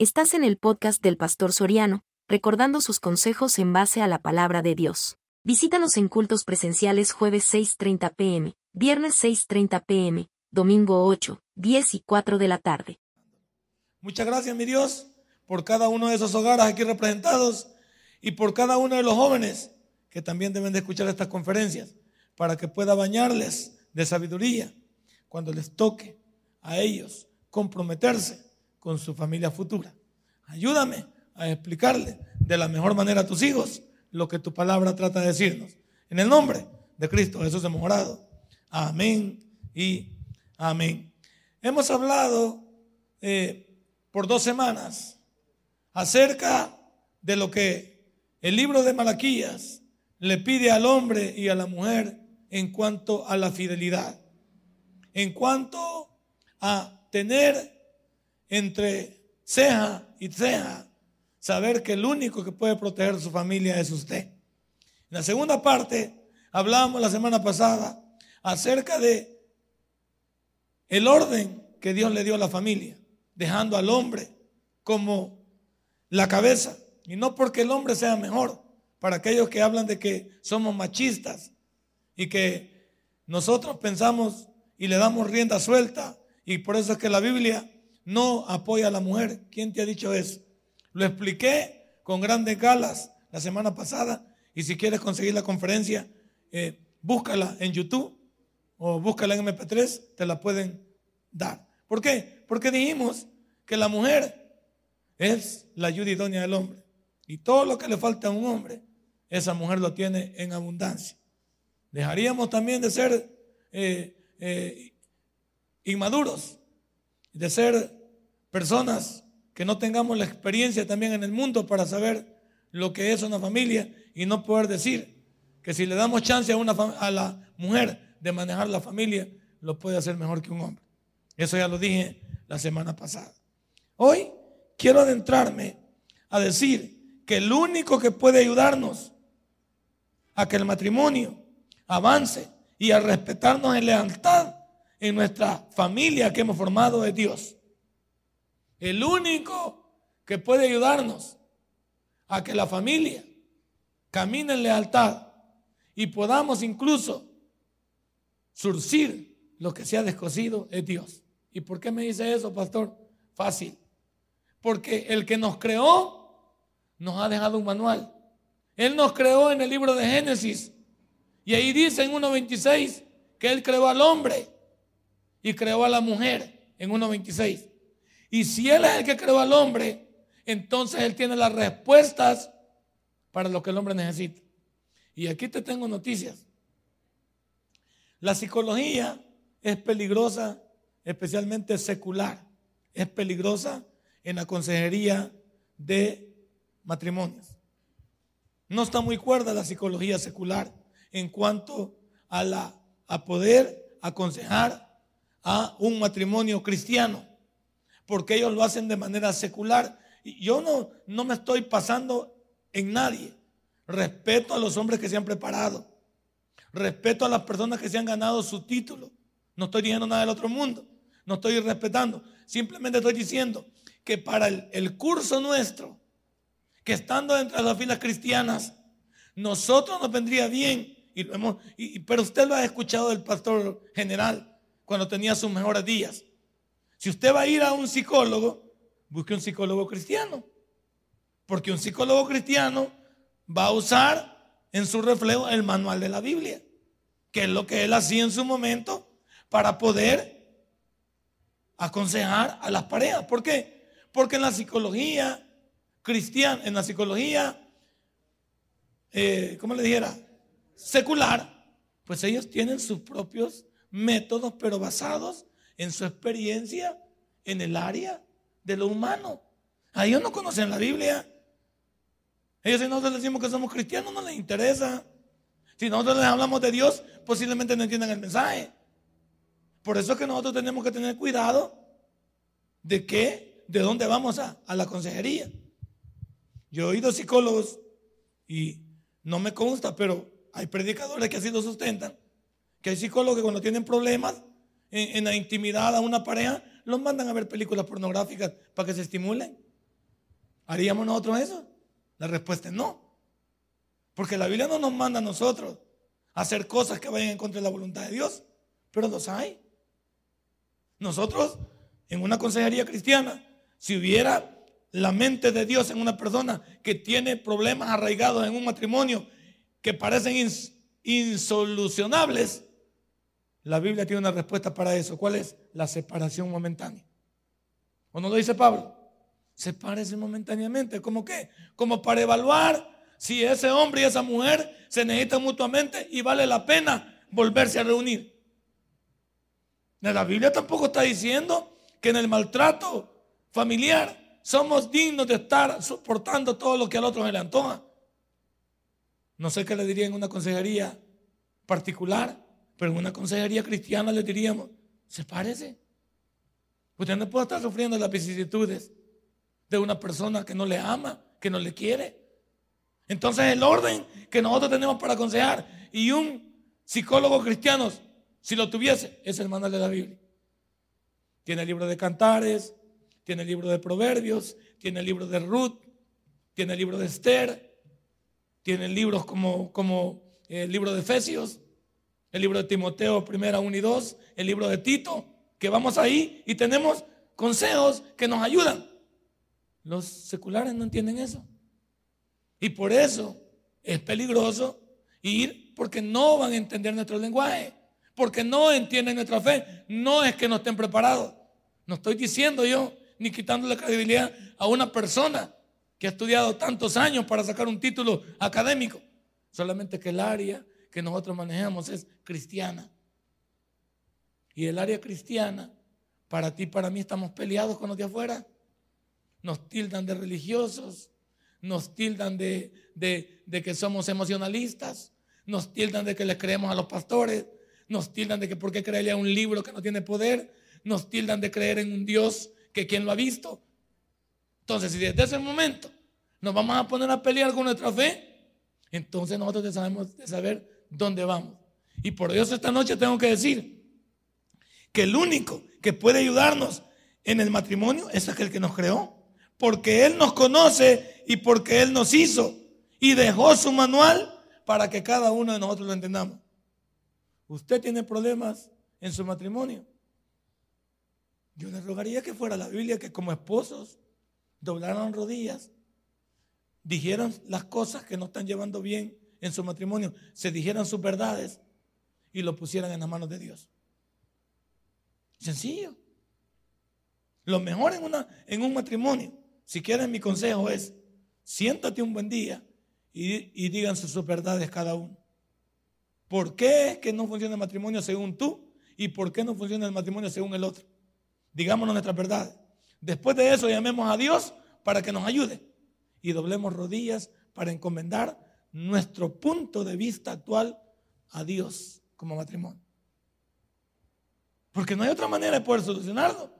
Estás en el podcast del Pastor Soriano, recordando sus consejos en base a la palabra de Dios. Visítanos en cultos presenciales jueves 6.30 pm, viernes 6.30 pm, domingo 8, 10 y 4 de la tarde. Muchas gracias, mi Dios, por cada uno de esos hogares aquí representados y por cada uno de los jóvenes que también deben de escuchar estas conferencias para que pueda bañarles de sabiduría cuando les toque a ellos comprometerse con su familia futura. Ayúdame a explicarle de la mejor manera a tus hijos lo que tu palabra trata de decirnos. En el nombre de Cristo Jesús hemos orado. Amén y amén. Hemos hablado eh, por dos semanas acerca de lo que el libro de Malaquías le pide al hombre y a la mujer en cuanto a la fidelidad, en cuanto a tener entre ceja y ceja, saber que el único que puede proteger su familia es usted. En la segunda parte, hablamos la semana pasada acerca de el orden que Dios le dio a la familia, dejando al hombre como la cabeza. Y no porque el hombre sea mejor, para aquellos que hablan de que somos machistas y que nosotros pensamos y le damos rienda suelta. Y por eso es que la Biblia no apoya a la mujer. ¿Quién te ha dicho eso? Lo expliqué con grandes galas la semana pasada y si quieres conseguir la conferencia, eh, búscala en YouTube o búscala en MP3, te la pueden dar. ¿Por qué? Porque dijimos que la mujer es la ayuda idónea del hombre. Y todo lo que le falta a un hombre, esa mujer lo tiene en abundancia. Dejaríamos también de ser eh, eh, inmaduros, de ser personas que no tengamos la experiencia también en el mundo para saber lo que es una familia y no poder decir que si le damos chance a, una, a la mujer de manejar la familia, lo puede hacer mejor que un hombre. Eso ya lo dije la semana pasada. Hoy quiero adentrarme a decir que el único que puede ayudarnos a que el matrimonio avance y a respetarnos en lealtad en nuestra familia que hemos formado es Dios. El único que puede ayudarnos a que la familia camine en lealtad y podamos incluso surcir lo que se ha descosido es Dios. ¿Y por qué me dice eso, pastor? Fácil. Porque el que nos creó nos ha dejado un manual. Él nos creó en el libro de Génesis. Y ahí dice en 1.26 que Él creó al hombre y creó a la mujer en 1.26. Y si Él es el que creó al hombre, entonces Él tiene las respuestas para lo que el hombre necesita. Y aquí te tengo noticias. La psicología es peligrosa, especialmente secular. Es peligrosa en la consejería de matrimonios. No está muy cuerda la psicología secular en cuanto a, la, a poder aconsejar a un matrimonio cristiano porque ellos lo hacen de manera secular. Yo no, no me estoy pasando en nadie. Respeto a los hombres que se han preparado. Respeto a las personas que se han ganado su título. No estoy diciendo nada del otro mundo. No estoy respetando. Simplemente estoy diciendo que para el, curso nuestro, que estando dentro de las filas cristianas, nosotros nos vendría bien. Y pero usted lo ha escuchado del pastor general cuando tenía sus mejores días. Si usted va a ir a un psicólogo, busque un psicólogo cristiano. Porque un psicólogo cristiano va a usar en su reflejo el manual de la Biblia, que es lo que él hacía en su momento para poder aconsejar a las parejas. ¿Por qué? Porque en la psicología cristiana, en la psicología, eh, ¿cómo le dijera? Secular, pues ellos tienen sus propios métodos, pero basados en su experiencia en el área de lo humano. A ellos no conocen la Biblia. Ellos si nosotros les decimos que somos cristianos no les interesa. Si nosotros les hablamos de Dios, posiblemente no entiendan el mensaje. Por eso es que nosotros tenemos que tener cuidado de qué, de dónde vamos a, a la consejería. Yo he oído psicólogos y no me consta, pero hay predicadores que así lo sustentan, que hay psicólogos que cuando tienen problemas en, la intimidad a una pareja, los mandan a ver películas pornográficas para que se estimulen. ¿Haríamos nosotros eso? La respuesta es no. Porque la Biblia no nos manda a nosotros hacer cosas que vayan en contra de la voluntad de Dios, pero los hay. Nosotros, en una consejería cristiana, si hubiera la mente de Dios en una persona que tiene problemas arraigados en un matrimonio que parecen insolucionables, la Biblia tiene una respuesta para eso. ¿Cuál es? La separación momentánea. ¿O no lo dice Pablo? Sepárese momentáneamente. ¿Cómo qué? Como para evaluar si ese hombre y esa mujer se necesitan mutuamente y vale la pena volverse a reunir. La Biblia tampoco está diciendo que en el maltrato familiar somos dignos de estar soportando todo lo que al otro se le antoja. No sé qué le diría en una consejería particular, pero en una consejería cristiana le diríamos, sepárese. Usted no puede estar sufriendo las vicisitudes de una persona que no le ama, que no le quiere. Entonces el orden que nosotros tenemos para aconsejar y un psicólogo cristiano, si lo tuviese, es el manual de la Biblia. Tiene el libro de cantares, tiene el libro de Proverbios, tiene el libro de Ruth, tiene el libro de Esther, tiene libros como, como eh, el libro de Efesios, el libro de Timoteo, primera 1 y 2, el libro de Tito, que vamos ahí y tenemos consejos que nos ayudan. Los seculares no entienden eso. Y por eso es peligroso ir porque no van a entender nuestro lenguaje, porque no entienden nuestra fe. No es que no estén preparados. No estoy diciendo yo ni quitándole credibilidad a una persona que ha estudiado tantos años para sacar un título académico. Solamente que el área que nosotros manejamos es cristiana. Y el área cristiana, para ti y para mí estamos peleados con los de afuera. Nos tildan de religiosos, nos tildan de, de que somos emocionalistas, nos tildan de que le creemos a los pastores, nos tildan de que por qué creerle a un libro que no tiene poder, nos tildan de creer en un Dios que quien lo ha visto. Entonces, si desde ese momento nos vamos a poner a pelear con nuestra fe, entonces nosotros sabemos de saber dónde vamos. Y por Dios esta noche tengo que decir que el único que puede ayudarnos en el matrimonio es aquel que nos creó, porque Él nos conoce y porque Él nos hizo y dejó su manual para que cada uno de nosotros lo entendamos. Usted tiene problemas en su matrimonio. Yo le rogaría que fuera la Biblia que como esposos doblaran rodillas, dijeran las cosas que no están llevando bien en su matrimonio, se dijeran sus verdades y lo pusieran en las manos de Dios. Sencillo. Lo mejor en, una, en un matrimonio, si quieren mi consejo es, siéntate un buen día y, y sus verdades cada uno. ¿Por qué es que no funciona el matrimonio según tú? ¿Y por qué no funciona el matrimonio según el otro? Digámonos nuestra verdad. Después de eso llamemos a Dios para que nos ayude y doblemos rodillas para encomendar nuestro punto de vista actual a Dios como matrimonio. Porque no hay otra manera de poder solucionarlo.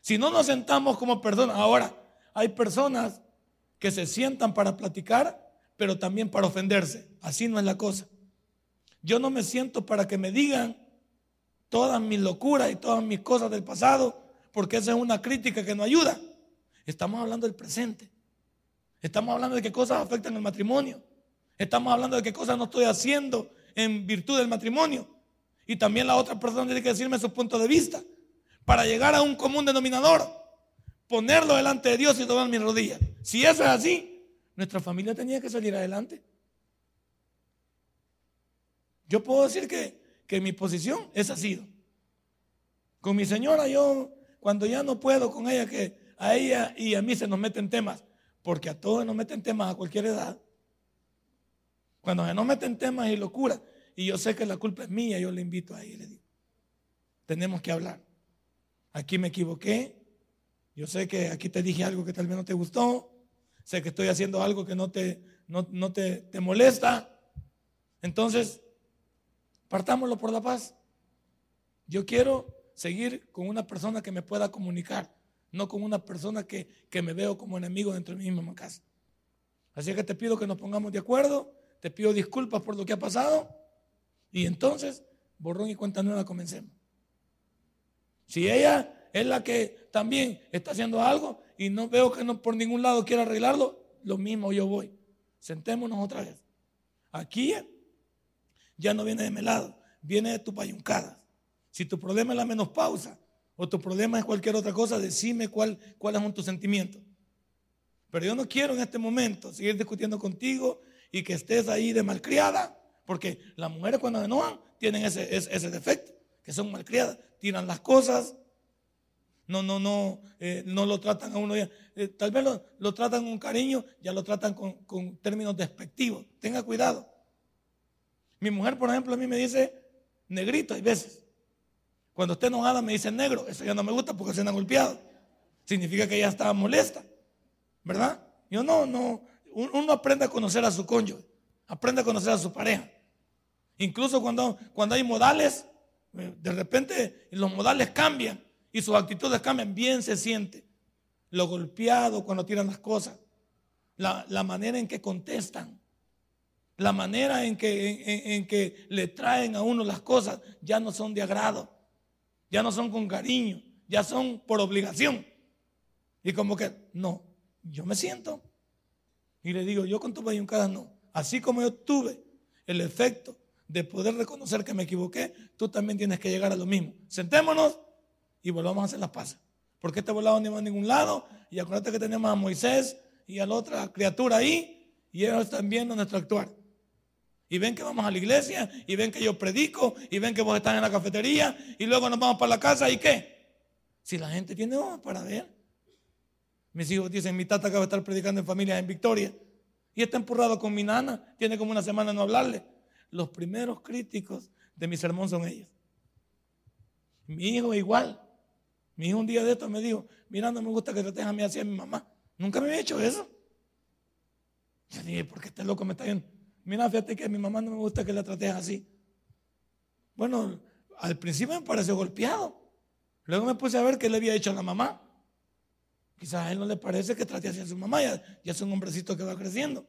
Si no nos sentamos como personas, ahora hay personas que se sientan para platicar, pero también para ofenderse. Así no es la cosa. Yo no me siento para que me digan todas mis locuras y todas mis cosas del pasado porque esa es una crítica que no ayuda. Estamos hablando del presente. Estamos hablando de qué cosas afectan el matrimonio. Estamos hablando de qué cosas no estoy haciendo en virtud del matrimonio. Y también la otra persona tiene que decirme su punto de vista para llegar a un común denominador, ponerlo delante de Dios y tomar mis rodillas. Si eso es así, nuestra familia tenía que salir adelante. Yo puedo decir que, que mi posición es así. Con mi señora yo cuando ya no puedo con ella, que a ella y a mí se nos meten temas, porque a todos nos meten temas a cualquier edad. Cuando se nos meten temas y locura, y yo sé que la culpa es mía, yo le invito a ella y le digo, tenemos que hablar. Aquí me equivoqué, yo sé que aquí te dije algo que tal vez no te gustó, sé que estoy haciendo algo que no te, no, te, te molesta. Entonces, partámoslo por la paz. Yo quiero seguir con una persona que me pueda comunicar, no con una persona que, me veo como enemigo dentro de mi misma casa. Así que te pido que nos pongamos de acuerdo, te pido disculpas por lo que ha pasado y entonces, borrón y cuenta nueva, comencemos. Si ella es la que también está haciendo algo y no veo que no por ningún lado quiera arreglarlo, lo mismo yo voy. Sentémonos otra vez. Aquí ya no viene de mi lado, viene de tu payuncada. Si tu problema es la menopausa o tu problema es cualquier otra cosa, decime cuál, cuáles son tus sentimientos. Pero yo no quiero en este momento seguir discutiendo contigo y que estés ahí de malcriada, porque las mujeres cuando enojan tienen ese, ese, defecto, que son malcriadas, tiran las cosas, no, no, no, eh, no lo tratan a uno ya. Eh, tal vez lo, tratan con cariño, ya lo tratan con, con, términos despectivos. Tenga cuidado. Mi mujer, por ejemplo, a mí me dice negrito hay veces. Cuando esté enojada me dice negro. Eso ya no me gusta porque se han golpeado. Significa que ella estaba molesta. ¿Verdad? Yo no, no. Uno aprende a conocer a su cónyuge. Aprende a conocer a su pareja. Incluso cuando, cuando hay modales, eh, de repente los modales cambian y sus actitudes cambian. Bien se siente lo golpeado cuando tiran las cosas. La, la manera en que contestan la manera en que, en, que le traen a uno las cosas ya no son de agrado, ya no son con cariño, ya son por obligación. Y como que, no, yo me siento. Y le digo, yo con tu cada no. Así como yo tuve el efecto de poder reconocer que me equivoqué, tú también tienes que llegar a lo mismo. Sentémonos y volvamos a hacer las paces. Porque este volado no va a ningún lado. Y acuérdate que tenemos a Moisés y a la otra criatura ahí. Y ellos están viendo nuestro actuar. Y ven que vamos a la iglesia, y ven que yo predico, y ven que vos estás en la cafetería, y luego nos vamos para la casa, ¿y qué? Si la gente tiene ojos para ver. Mis hijos dicen, mi tata acaba de estar predicando en familia en Victoria, y está empurrado con mi nana, tiene como una semana no hablarle. Los primeros críticos de mi sermón son ellos. Mi hijo igual. Mi hijo un día de esto me dijo, mira, no me gusta que trates a mí así a mi mamá. Nunca me había hecho eso. Yo dije, ¿por qué este loco me está yendo? Mira, fíjate que a mi mamá no me gusta que la trates así. Bueno, al principio me pareció golpeado. Luego me puse a ver qué le había hecho a la mamá. Quizás a él no le parece que trate así a su mamá. Ya, es un hombrecito que va creciendo.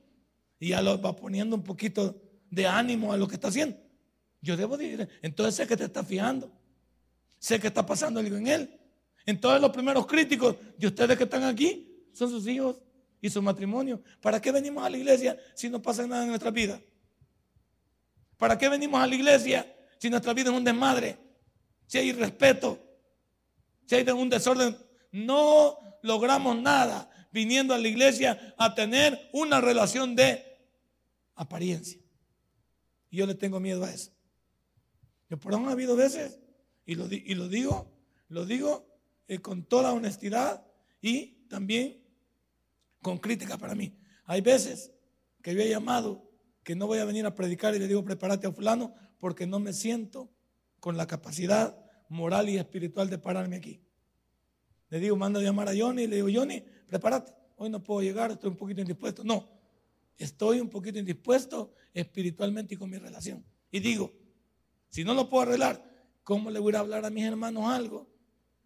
Y ya lo va poniendo un poquito de ánimo a lo que está haciendo. Yo debo decir, entonces sé que te está fijando. Sé que está pasando algo en él. Entonces los primeros críticos de ustedes que están aquí son sus hijos y su matrimonio. ¿Para qué venimos a la iglesia si no pasa nada en nuestra vida? ¿Para qué venimos a la iglesia si nuestra vida es un desmadre? Si hay respeto, si hay un desorden, no logramos nada viniendo a la iglesia a tener una relación de apariencia. Y yo le tengo miedo a eso. Yo por ha habido veces, y lo, y lo digo, lo digo eh, con toda honestidad y también con crítica para mí. Hay veces que yo he llamado que no voy a venir a predicar y le digo, prepárate a fulano, porque no me siento con la capacidad moral y espiritual de pararme aquí. Le digo, manda a llamar a Johnny le digo, Johnny, prepárate, hoy no puedo llegar, estoy un poquito indispuesto. No, estoy un poquito indispuesto espiritualmente y con mi relación. Y digo, si no lo puedo arreglar, ¿cómo le voy a hablar a mis hermanos algo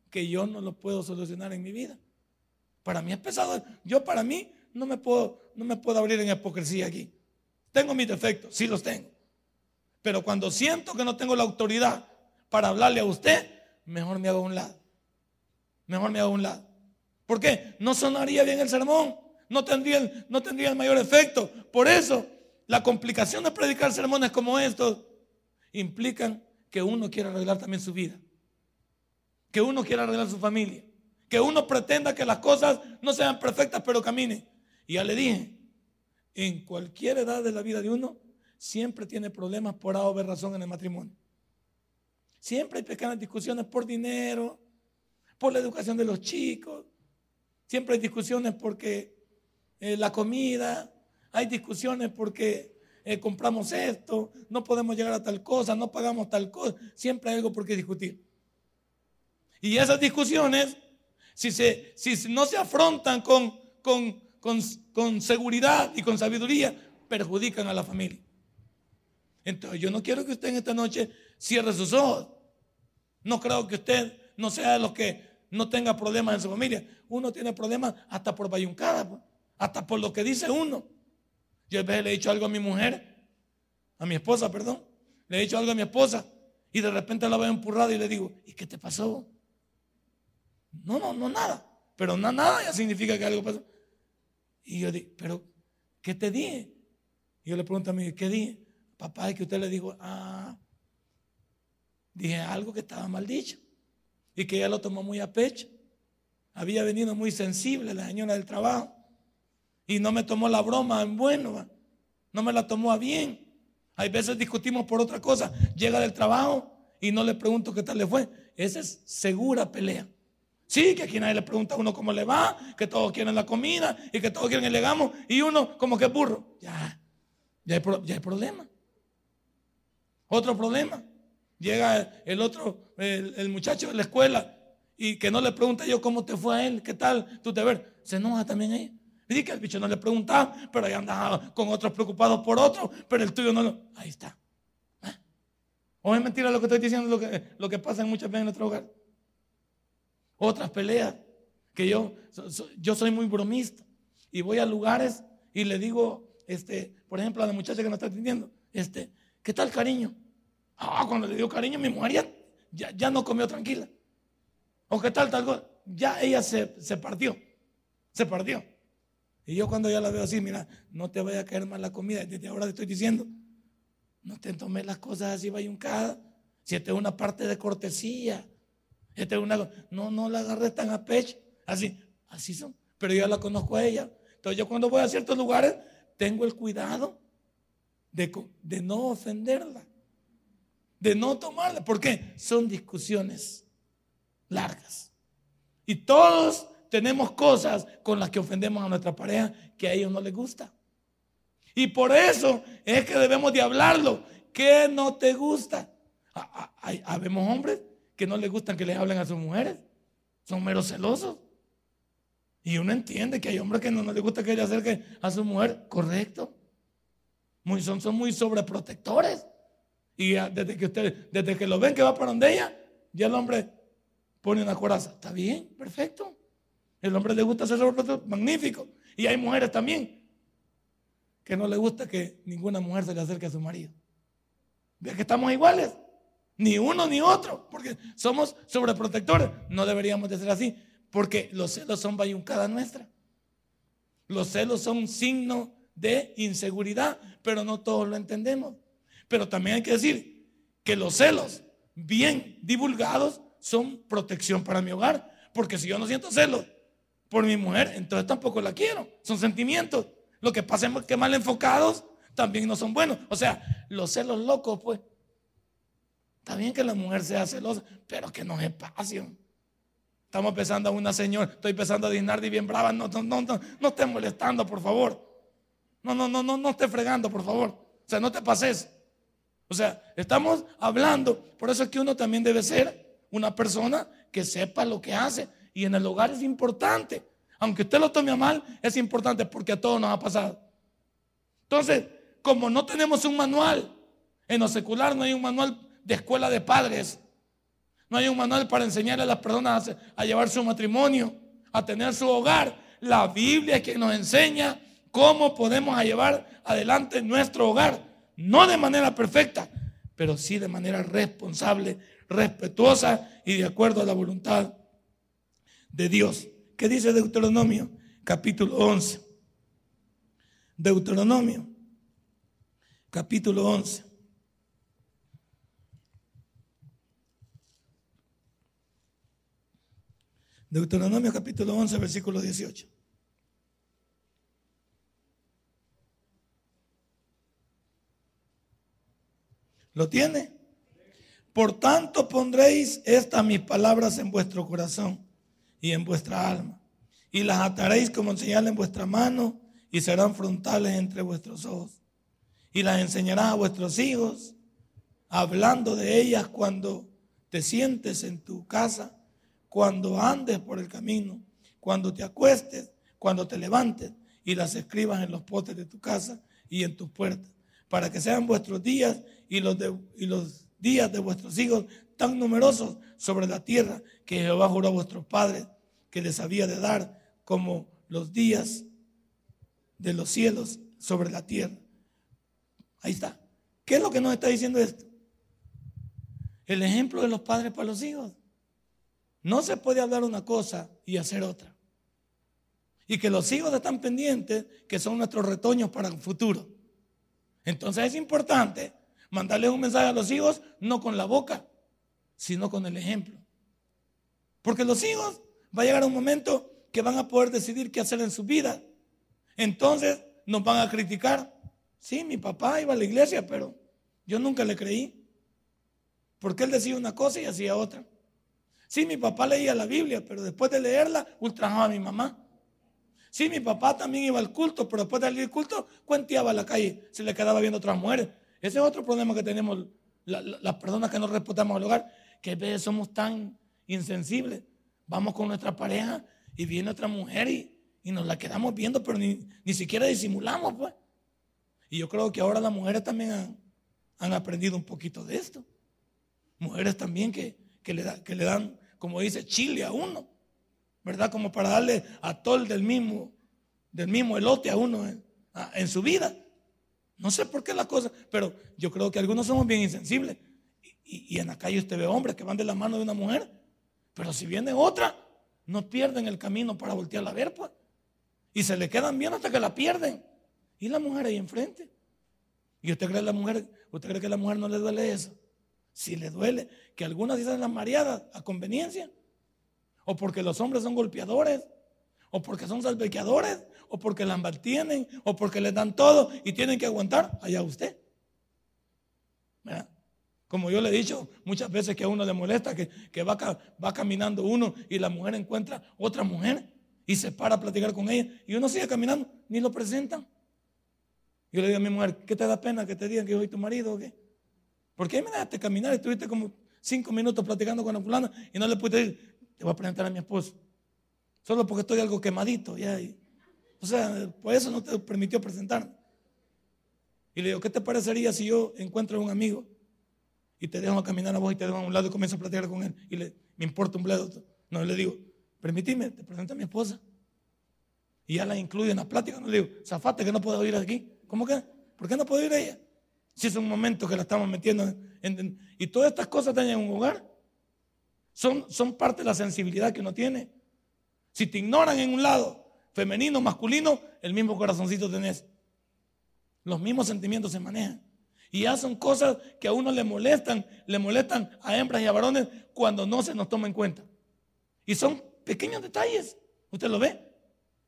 que yo no lo puedo solucionar en mi vida? Para mí es pesado. Yo para mí no me puedo, no me puedo abrir en hipocresía aquí. Tengo mis defectos, sí los tengo. Pero cuando siento que no tengo la autoridad para hablarle a usted, mejor me hago a un lado. Mejor me hago a un lado. ¿Por qué? No sonaría bien el sermón. No tendría el, no tendría el mayor efecto. Por eso, la complicación de predicar sermones como estos implican que uno quiera arreglar también su vida. Que uno quiera arreglar su familia que uno pretenda que las cosas no sean perfectas, pero camine. Y ya le dije, en cualquier edad de la vida de uno, siempre tiene problemas por haber razón en el matrimonio. Siempre hay pequeñas discusiones por dinero, por la educación de los chicos. Siempre hay discusiones porque eh, la comida, hay discusiones porque eh, compramos esto, no podemos llegar a tal cosa, no pagamos tal cosa. Siempre hay algo por qué discutir. Y esas discusiones si, se, si no se afrontan con, con, con, seguridad y con sabiduría, perjudican a la familia. Entonces yo no quiero que usted en esta noche cierre sus ojos. No creo que usted no sea de los que no tenga problemas en su familia. Uno tiene problemas hasta por bayuncada, hasta por lo que dice uno. Yo a veces le he dicho algo a mi mujer, a mi esposa, perdón. Le he dicho algo a mi esposa y de repente la veo empurrada y le digo, ¿y qué te pasó? No, no, no, nada. Pero no, nada ya significa que algo pasó. Y yo dije, pero, ¿qué te dije? Y yo le pregunto a mí, ¿qué dije? Papá, es que usted le dijo, ah, dije algo que estaba mal dicho. Y que ella lo tomó muy a pecho. Había venido muy sensible la señora del trabajo. Y no me tomó la broma en bueno. No me la tomó a bien. Hay veces discutimos por otra cosa. Llega del trabajo y no le pregunto qué tal le fue. Esa es segura pelea. Sí, que aquí nadie le pregunta a uno cómo le va, que todos quieren la comida y que todos quieren el legamo y uno como que burro. Ya, ya hay, problema. Otro problema. Llega el otro, el, muchacho de la escuela y que no le pregunta yo cómo te fue a él, qué tal, te ves. Se enoja también ella. Dice que el bicho no le preguntaba, pero ahí andaba con otros preocupados por otro, pero el tuyo no lo. Ahí está. ¿O es mentira lo que estoy diciendo, lo que, lo que pasa en muchas veces en nuestro hogar? Otras peleas, que yo, yo soy muy bromista y voy a lugares y le digo, este, por ejemplo, a la muchacha que nos está atendiendo, este, ¿qué tal cariño? Ah, cuando le digo cariño, mi mujer ya, ya, no comió tranquila. ¿O qué tal tal Ya ella se, se partió, se partió. Y yo cuando ya la veo así, mira, no te vaya a caer mal la comida, desde ahora te estoy diciendo, no te tomes las cosas así bayuncadas. Si esta es una parte de cortesía. Esta es una. No, no la agarres tan a pecho. Así, así son. Pero yo la conozco a ella. Entonces yo cuando voy a ciertos lugares, tengo el cuidado de, de no ofenderla. De no tomarla. ¿Por qué? Son discusiones largas. Y todos tenemos cosas con las que ofendemos a nuestra pareja que a ellos no les gusta. Y por eso es que debemos de hablarlo. ¿Qué no te gusta? Habemos hombres que no les gustan que les hablen a sus mujeres. Son meros celosos. Y uno entiende que hay hombres que no, les gusta que le acerquen a su mujer. Correcto. Muy, son, son muy sobreprotectores. Y desde que usted, desde que lo ven que va para donde ella, ya el hombre pone una coraza. Está bien, perfecto. El hombre le gusta ser sobreprotector, magnífico. Y hay mujeres también que no le gusta que ninguna mujer se le acerque a su marido. Ve que estamos iguales, ni uno ni otro, porque somos sobreprotectores. No deberíamos de ser así, porque los celos son bayuncada nuestra. Los celos son signo de inseguridad, pero no todos lo entendemos. Pero también hay que decir que los celos bien divulgados son protección para mi hogar, porque si yo no siento celos por mi mujer, entonces tampoco la quiero. Son sentimientos. Lo que pasa es que mal enfocados también no son buenos. O sea, los celos locos, pues. Está bien que la mujer sea celosa, pero que no es espacio. Estamos pensando a una señora, estoy pensando a Dinardi bien brava. No, no, no, no, no esté molestando, por favor. No, no, no, no, no esté fregando, por favor. O sea, no te pases. O sea, estamos hablando. Por eso es que uno también debe ser una persona que sepa lo que hace. Y en el hogar es importante aunque usted lo tome mal, es importante porque a todos nos ha pasado. Entonces, como no tenemos un manual, en lo secular no hay un manual de escuela de padres, no hay un manual para enseñarle a las personas a, llevar su matrimonio, a tener su hogar. La Biblia es quien nos enseña cómo podemos llevar adelante nuestro hogar, no de manera perfecta, pero sí de manera responsable, respetuosa y de acuerdo a la voluntad de Dios. ¿Qué dice Deuteronomio? Capítulo 11. Deuteronomio, capítulo 11. Deuteronomio capítulo 11, versículo 18. ¿Lo tiene? Por tanto pondréis estas mis palabras en vuestro corazón y en vuestra alma. Y las ataréis como señal en vuestra mano y serán frontales entre vuestros ojos. Y las enseñarás a vuestros hijos, hablando de ellas cuando te sientes en tu casa, cuando andes por el camino, cuando te acuestes, cuando te levantes y las escribas en los potes de tu casa y en tus puertas, para que sean vuestros días y los, y los días de vuestros hijos tan numerosos sobre la tierra que Jehová juró a vuestros padres que les había de dar como los días de los cielos sobre la tierra. Ahí está. ¿Qué es lo que nos está diciendo esto? El ejemplo de los padres para los hijos. no se puede hablar una cosa y hacer otra. Y que los hijos están pendientes, que son nuestros retoños para el futuro. Entonces es importante mandarles un mensaje a los hijos, no con la boca, sino con el ejemplo. Porque los hijos va a llegar un momento que van a poder decidir qué hacer en su vida. Entonces nos van a criticar. Sí, mi papá iba a la iglesia, pero yo nunca le creí. Porque él decía una cosa y hacía otra. Sí, mi papá leía la Biblia, pero después de leerla, ultrajaba a mi mamá. Sí, mi papá también iba al culto, pero después de ir al culto, cuenteaba a la calle, se le quedaba viendo otras mujeres. Ese es otro problema que tenemos las personas que no respetamos al hogar, que a veces somos tan insensibles. Vamos con nuestra pareja y viene otra mujer y, nos la quedamos viendo, pero ni, siquiera disimulamos, pues. Y yo creo que ahora las mujeres también han, han aprendido un poquito de esto. Mujeres también que, que, le, que le dan, como dice, chile a uno. ¿verdad? Como para darle a todo del mismo, del mismo elote a uno en, su vida. No sé por qué la cosa, pero yo creo que algunos somos bien insensibles. Y, en la calle usted ve hombres que van de la mano de una mujer, pero si viene otra, no pierden el camino para voltear a ver, pues. Y se le quedan bien hasta que la pierden. Y la mujer ahí enfrente. ¿Y usted cree, la mujer, usted cree que a la mujer no le duele eso? Si le duele, que algunas dicen las mareadas a conveniencia o porque los hombres son golpeadores, o porque son salvequeadores, o porque la mantienen, o porque les dan todo y tienen que aguantar, allá usted. Como yo le he dicho muchas veces que a uno le molesta que, va, va caminando uno y la mujer encuentra otra mujer y se para a platicar con ella y uno sigue caminando, ni lo presentan. Yo le digo a mi mujer, ¿qué te da pena que te digan que soy tu marido o qué? ¿Por qué me dejaste caminar y estuviste como cinco minutos platicando con la fulana y no le pudiste decir, te voy a presentar a mi esposo. Solo porque estoy algo quemadito. Ya, o sea, por eso no te permitió presentarme. Y le digo, ¿qué te parecería si yo encuentro a un amigo y te dejo a caminar a vos y te dejo a un lado y comienzo a platicar con él? Y le, me importa un bledo. No, le digo, permitime, te presento a mi esposa. Y ya la incluyo en la plática. No le digo, zafate que no puedo ir aquí. ¿Cómo que? ¿Por qué no puedo ir a ella? Si es un momento que la estamos metiendo en, y todas estas cosas están en un hogar. Son, son parte de la sensibilidad que uno tiene. Si te ignoran en un lado, femenino, masculino, el mismo corazoncito tenés. Los mismos sentimientos se manejan. Y ya son cosas que a uno le molestan, le molestan a hembras y a varones cuando no se nos toma en cuenta. Y son pequeños detalles. ¿Usted lo ve?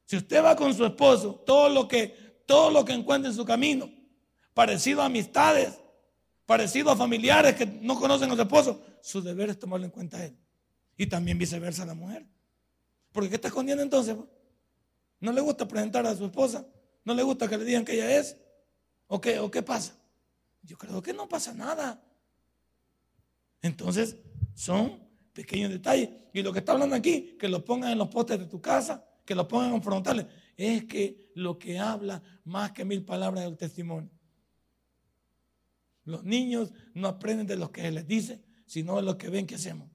Si usted va con su esposo, todo lo que, todo lo que encuentre en su camino, parecido a amistades, parecido a familiares que no conocen a su esposo, su deber es tomarlo en cuenta a él. Y también viceversa a la mujer. Porque ¿qué está escondiendo entonces? ¿No le gusta presentar a su esposa? ¿No le gusta que le digan que ella es? ¿O qué, ¿O qué pasa? Yo creo que no pasa nada. Entonces, son pequeños detalles. Y lo que está hablando aquí, que lo pongan en los postes de tu casa, que lo pongan en frontales, es que lo que habla más que mil palabras es el testimonio. Los niños no aprenden de lo que les dice, sino de lo que ven que hacemos.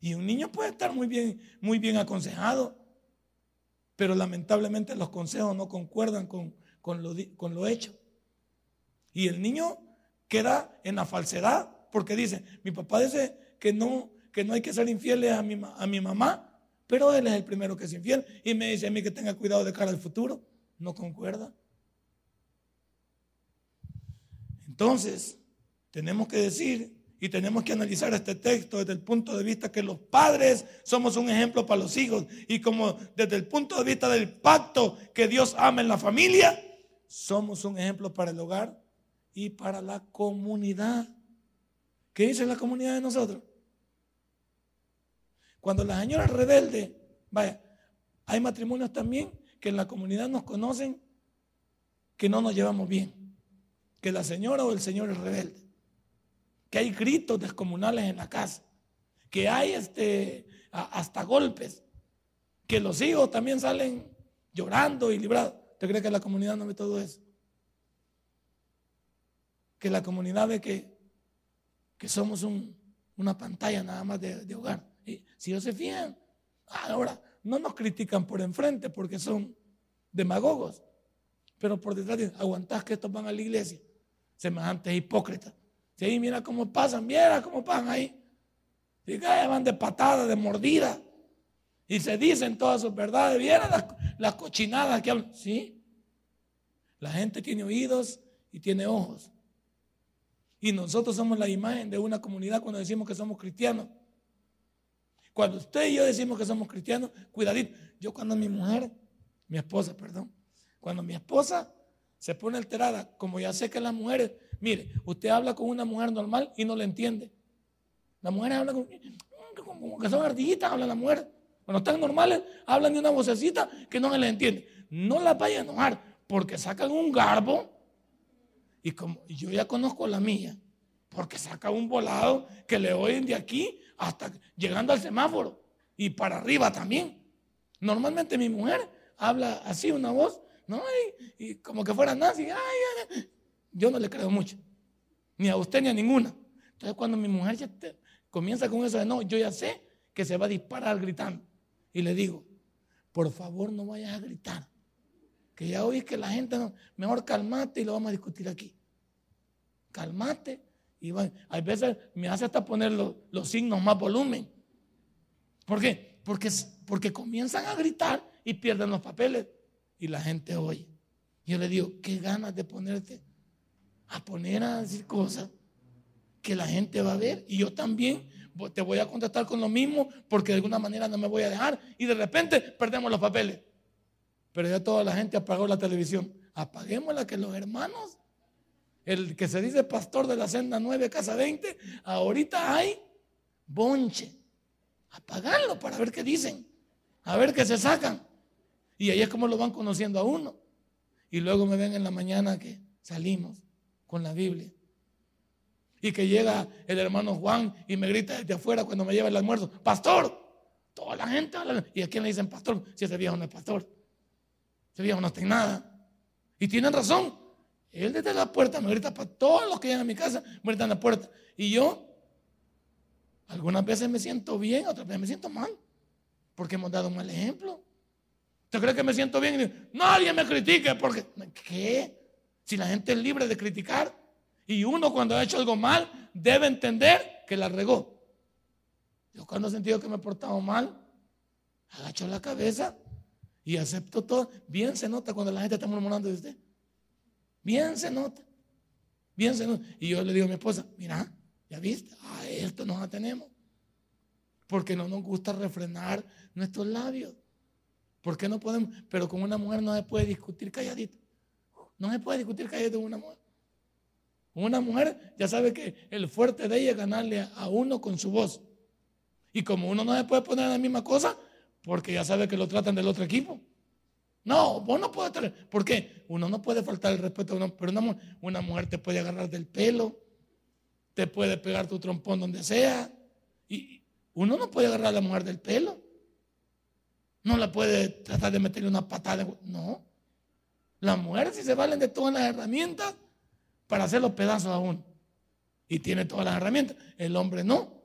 Y un niño puede estar muy bien, muy bien aconsejado, pero lamentablemente los consejos no concuerdan con, con, lo, con lo hecho. Y el niño queda en la falsedad porque dice, mi papá dice que no, que no hay que ser infieles a mi, a mi mamá, pero él es el primero que es infiel y me dice a mí que tenga cuidado de cara al futuro. No concuerda. Entonces, tenemos que decir y tenemos que analizar este texto desde el punto de vista que los padres somos un ejemplo para los hijos y como desde el punto de vista del pacto que Dios ama en la familia, somos un ejemplo para el hogar y para la comunidad. ¿Qué dice la comunidad de nosotros? Cuando la señora rebelde, vaya, hay matrimonios también que en la comunidad nos conocen que no nos llevamos bien que la señora o el señor es rebelde, que hay gritos descomunales en la casa, que hay este, hasta golpes, que los hijos también salen llorando y librados. ¿Usted cree que la comunidad no ve todo eso? Que la comunidad ve que, que somos una pantalla nada más de, hogar. Y si ellos se fijan, ahora no nos critican por enfrente porque son demagogos, pero por detrás aguantás que estos van a la iglesia semejantes hipócritas. Sí, mira cómo pasan, mira cómo pasan ahí. Van de patada, de mordida. Y se dicen todas sus verdades. Vieron las, cochinadas que hablan. Sí. La gente tiene oídos y tiene ojos. Y nosotros somos la imagen de una comunidad cuando decimos que somos cristianos. Cuando usted y yo decimos que somos cristianos, cuidadito. Yo cuando mi mujer, mi esposa, perdón, cuando mi esposa se pone alterada, como ya sé que las mujeres, mire, usted habla con una mujer normal y no le entiende. Las mujeres hablan como que son ardillitas, hablan las mujeres. Cuando están normales, hablan de una vocecita que no se les entiende. No las vaya a enojar porque sacan un garbo y como yo ya conozco la mía, porque saca un volado que le oyen de aquí hasta llegando al semáforo y para arriba también. Normalmente mi mujer habla así, una voz, ¿no? Y, como que fuera nazi. Yo no le creo mucho, ni a usted ni a ninguna. Entonces cuando mi mujer ya comienza con eso de no, yo ya sé que se va a disparar gritando y le digo, por favor no vayas a gritar. Que ya oí que la gente no, mejor calmate y lo vamos a discutir aquí. Calmate. Y hay veces me hace hasta poner los, signos más volumen. ¿Por qué? Porque, porque comienzan a gritar y pierden los papeles y la gente oye. Yo le digo, qué ganas de ponerte a poner a decir cosas que la gente va a ver y yo también te voy a contestar con lo mismo porque de alguna manera no me voy a dejar y de repente perdemos los papeles. Pero ya toda la gente apagó la televisión. Apaguémosla que los hermanos, el que se dice pastor de la senda 9, casa 20, ahorita hay bonche. Apagarlo para ver qué dicen, a ver qué se sacan. Y ahí es como lo van conociendo a uno. Y luego me ven en la mañana que salimos con la Biblia y que llega el hermano Juan y me grita desde afuera cuando me lleva el almuerzo, pastor, toda la gente habla. ¿Y a quién le dicen pastor? Si ese viejo no es pastor. Ese viejo no está en nada. Y tienen razón. Él desde la puerta me grita para todos los que llegan a mi casa, me gritan la puerta. Y yo, algunas veces me siento bien, otras veces me siento mal, porque hemos dado un mal ejemplo. ¿Usted cree que me siento bien? Y Nadie me critique porque, ¿qué? Si la gente es libre de criticar, y uno cuando ha hecho algo mal debe entender que la regó. Yo cuando he sentido que me he portado mal, agacho la cabeza y acepto todo. Bien se nota cuando la gente está murmurando de usted. Bien se nota. Bien se nota. Y yo le digo a mi esposa, mira, ya viste, a esto nos atenemos. Porque no nos gusta refrenar nuestros labios. ¿Por qué no podemos? Pero con una mujer no se puede discutir calladito. No se puede discutir calladito con una mujer. Una mujer ya sabe que el fuerte de ella es ganarle a uno con su voz. Y como uno no se puede poner en la misma cosa, porque ya sabe que lo tratan del otro equipo. No, vos no puedes tener. ¿Por qué? Uno no puede faltar el respeto a uno, pero una, una mujer te puede agarrar del pelo, te puede pegar tu trompón donde sea. Y uno no puede agarrar a la mujer del pelo. No la puede tratar de meterle una patada. No. Las mujeres, si se valen de todas las herramientas, para hacer los pedazos aún. Y tiene todas las herramientas. El hombre no.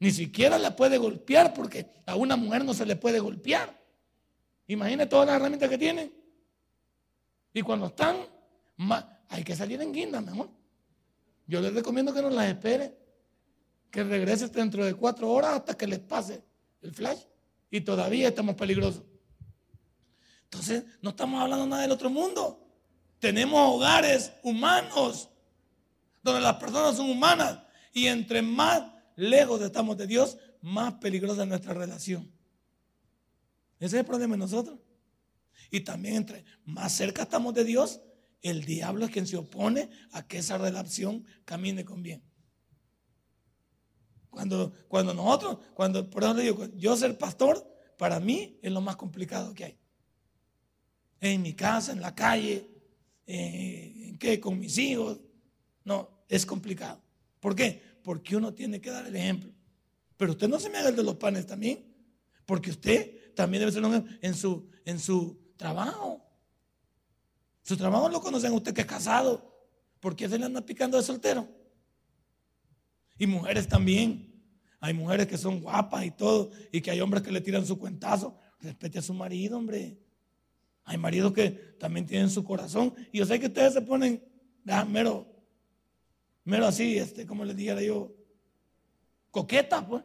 Ni siquiera la puede golpear porque a una mujer no se le puede golpear. Imagine todas las herramientas que tiene. Y cuando están, hay que salir en guinda, mejor. Yo les recomiendo que no las espere. Que regrese dentro de cuatro horas hasta que les pase el flash. Y todavía estamos peligrosos. Entonces, no estamos hablando nada del otro mundo. Tenemos hogares humanos donde las personas son humanas y entre más lejos estamos de Dios, más peligrosa es nuestra relación. Ese es el problema de nosotros. Y también entre más cerca estamos de Dios, el diablo es quien se opone a que esa relación camine con bien. Cuando, cuando nosotros, cuando, por eso le digo, yo ser pastor, para mí es lo más complicado que hay. En mi casa, en la calle, eh, ¿qué? Con mis hijos. No, es complicado. ¿Por qué? Porque uno tiene que dar el ejemplo. Pero usted no se me haga el de los panes también. Porque usted también debe ser un ejemplo en su, en su trabajo. Su trabajo lo conocen usted que es casado. ¿Por qué se le anda picando de soltero? Y mujeres también. Hay mujeres que son guapas y todo, y que hay hombres que le tiran su cuentazo. Respete a su marido, hombre. Hay maridos que también tienen su corazón. Y yo sé que ustedes se ponen mero, mero así, este, como les dijera yo, coqueta, pues.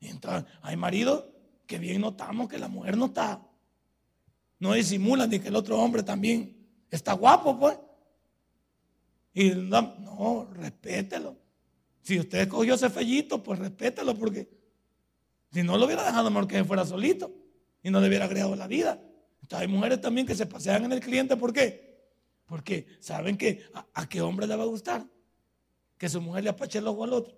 entonces, hay maridos que bien notamos que la mujer no está, no disimula ni que el otro hombre también está guapo, pues. Y no, no respételo. Si usted escogió ese fellito, pues respételo porque si no lo hubiera dejado mejor que fuera solito y no le hubiera creado la vida. Entonces hay mujeres también que se pasean en el cliente, ¿por qué? Porque saben que a, qué hombre le va a gustar que su mujer le apache el ojo al otro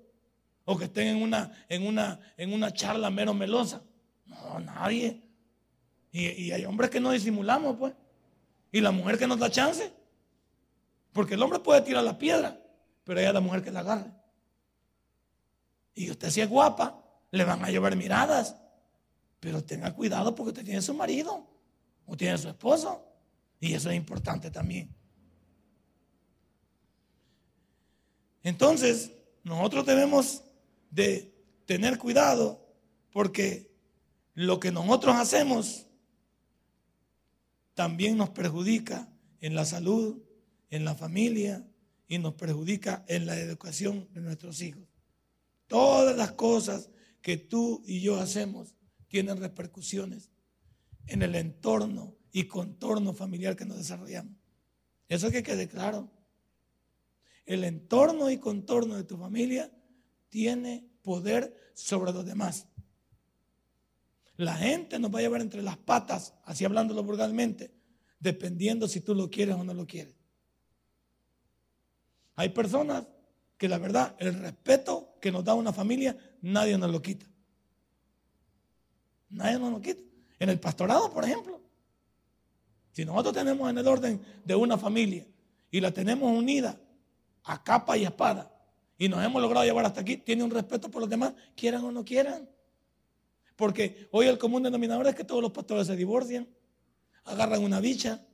o que estén en una, en una, en una charla menos melosa. No, nadie. Y, hay hombres que no disimulamos, pues. Y la mujer que nos da chance. Porque el hombre puede tirar la piedra, pero ella es la mujer que la agarre. Y usted si es guapa, le van a llevar miradas. Pero tenga cuidado porque usted tiene su marido o tiene su esposo. Y eso es importante también. Entonces, nosotros debemos de tener cuidado porque lo que nosotros hacemos también nos perjudica en la salud, en la familia y nos perjudica en la educación de nuestros hijos. Todas las cosas que tú y yo hacemos tienen repercusiones en el entorno y contorno familiar que nos desarrollamos. Eso que quede claro. El entorno y contorno de tu familia tiene poder sobre los demás. La gente nos va a llevar entre las patas, así hablándolo vulgarmente, dependiendo si tú lo quieres o no lo quieres. Hay personas que la verdad, el respeto que nos da una familia, nadie nos lo quita. Nadie nos lo quita. En el pastorado, por ejemplo. Si nosotros tenemos en el orden de una familia y la tenemos unida a capa y espada, y nos hemos logrado llevar hasta aquí, tiene un respeto por los demás, quieran o no quieran. Porque hoy el común denominador es que todos los pastores se divorcian, agarran una bicha,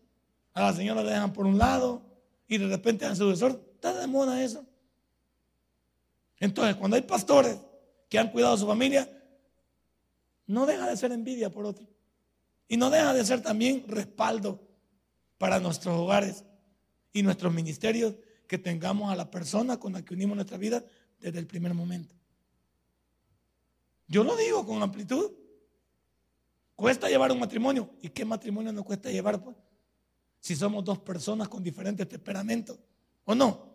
a la señora la dejan por un lado y de repente dan su desorden. Está de moda eso. Entonces, cuando hay pastores que han cuidado a su familia, no deja de ser envidia por otro. Y no deja de ser también respaldo para nuestros hogares y nuestros ministerios que tengamos a la persona con la que unimos nuestra vida desde el primer momento. Yo lo digo con amplitud. Cuesta llevar un matrimonio. ¿Y qué matrimonio nos cuesta llevar? Pues? Si somos dos personas con diferentes temperamentos. ¿O no?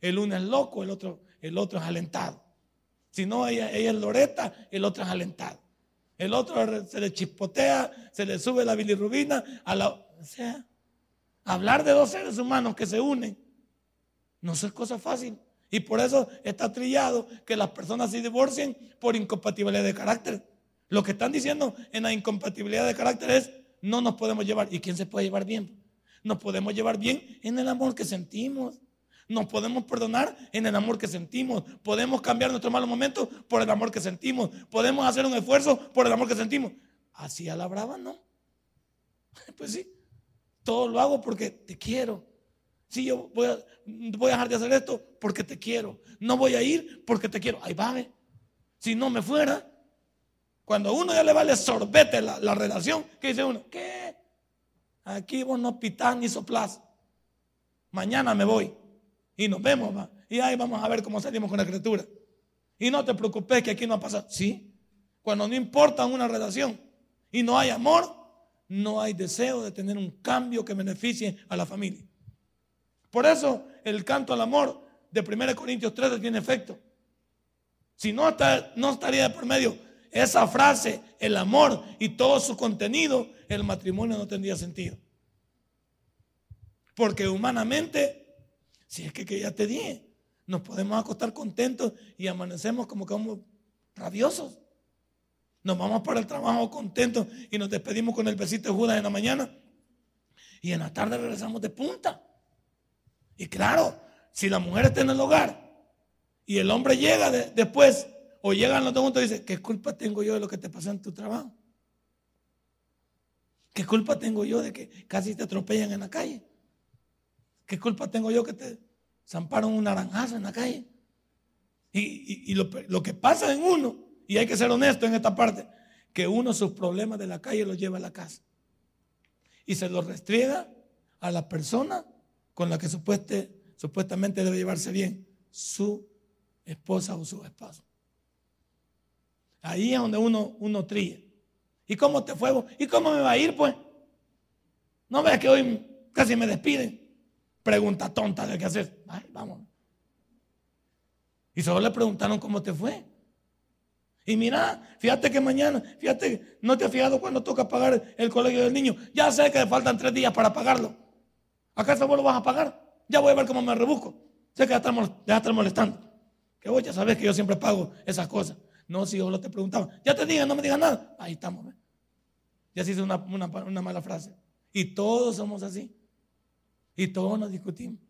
El uno es loco, el otro, el otro es alentado. Si no, ella, ella es Loreta, el otro es alentado. El otro se le chispotea, se le sube la bilirrubina. A la, o sea, hablar de dos seres humanos que se unen no es cosa fácil. Y por eso está trillado que las personas se divorcien por incompatibilidad de carácter. Lo que están diciendo en la incompatibilidad de carácter es no nos podemos llevar. ¿Y quién se puede llevar bien? Nos podemos llevar bien en el amor que sentimos. Nos podemos perdonar en el amor que sentimos. Podemos cambiar nuestros malos momentos por el amor que sentimos. Podemos hacer un esfuerzo por el amor que sentimos. Así a la brava, ¿no? Pues sí. Todo lo hago porque te quiero. Si yo voy a, dejar de hacer esto porque te quiero. No voy a ir porque te quiero. Ahí va, Si no me fuera, cuando a uno ya le vale sorbete la, la relación, ¿qué dice uno? ¿Qué? Aquí vos no pitás ni soplás. Mañana me voy y nos vemos. Y ahí vamos a ver cómo salimos con la criatura. Y no te preocupes que aquí no ha pasado. Sí, cuando no importa una relación y no hay amor, no hay deseo de tener un cambio que beneficie a la familia. Por eso el canto al amor de 1 Corintios 13 tiene efecto. Si no, no estaría por medio esa frase, el amor y todo su contenido, el matrimonio no tendría sentido. Porque humanamente, si es que, que ya te dije, nos podemos acostar contentos y amanecemos como que somos rabiosos. Nos vamos para el trabajo contentos y nos despedimos con el besito de Judas en la mañana y en la tarde regresamos de punta. Y claro, si la mujer está en el hogar y el hombre llega después o llegan los dos juntos y dice, ¿qué culpa tengo yo de lo que te pasó en tu trabajo? ¿Qué culpa tengo yo de que casi te atropellan en la calle? ¿Qué culpa tengo yo que te zamparon un naranjazo en la calle? Y, lo, que pasa en uno, y hay que ser honesto en esta parte, que uno sus problemas de la calle los lleva a la casa. Y se los restriega a la persona con la que supuestamente debe llevarse bien su esposa o su esposo. Ahí es donde uno, uno trilla. ¿Y cómo te fue? ¿Y cómo me va a ir, pues? No veas que hoy casi me despiden. Pregunta tonta de qué haces. Ay, vamos. Y solo le preguntaron cómo te fue. Y mira, fíjate que mañana, fíjate, no te has fijado cuando toca pagar el colegio del niño. Ya sé que le faltan tres días para pagarlo. ¿Acaso vos lo vas a pagar? Ya voy a ver cómo me rebusco. Sé que ya estamos, ya estás molestando. Que vos ya sabes que yo siempre pago esas cosas. No, si yo lo te preguntaba. Ya te dije, no me digas nada. Ahí estamos. Ya se hizo una, una mala frase. Y todos somos así. Y todos nos discutimos.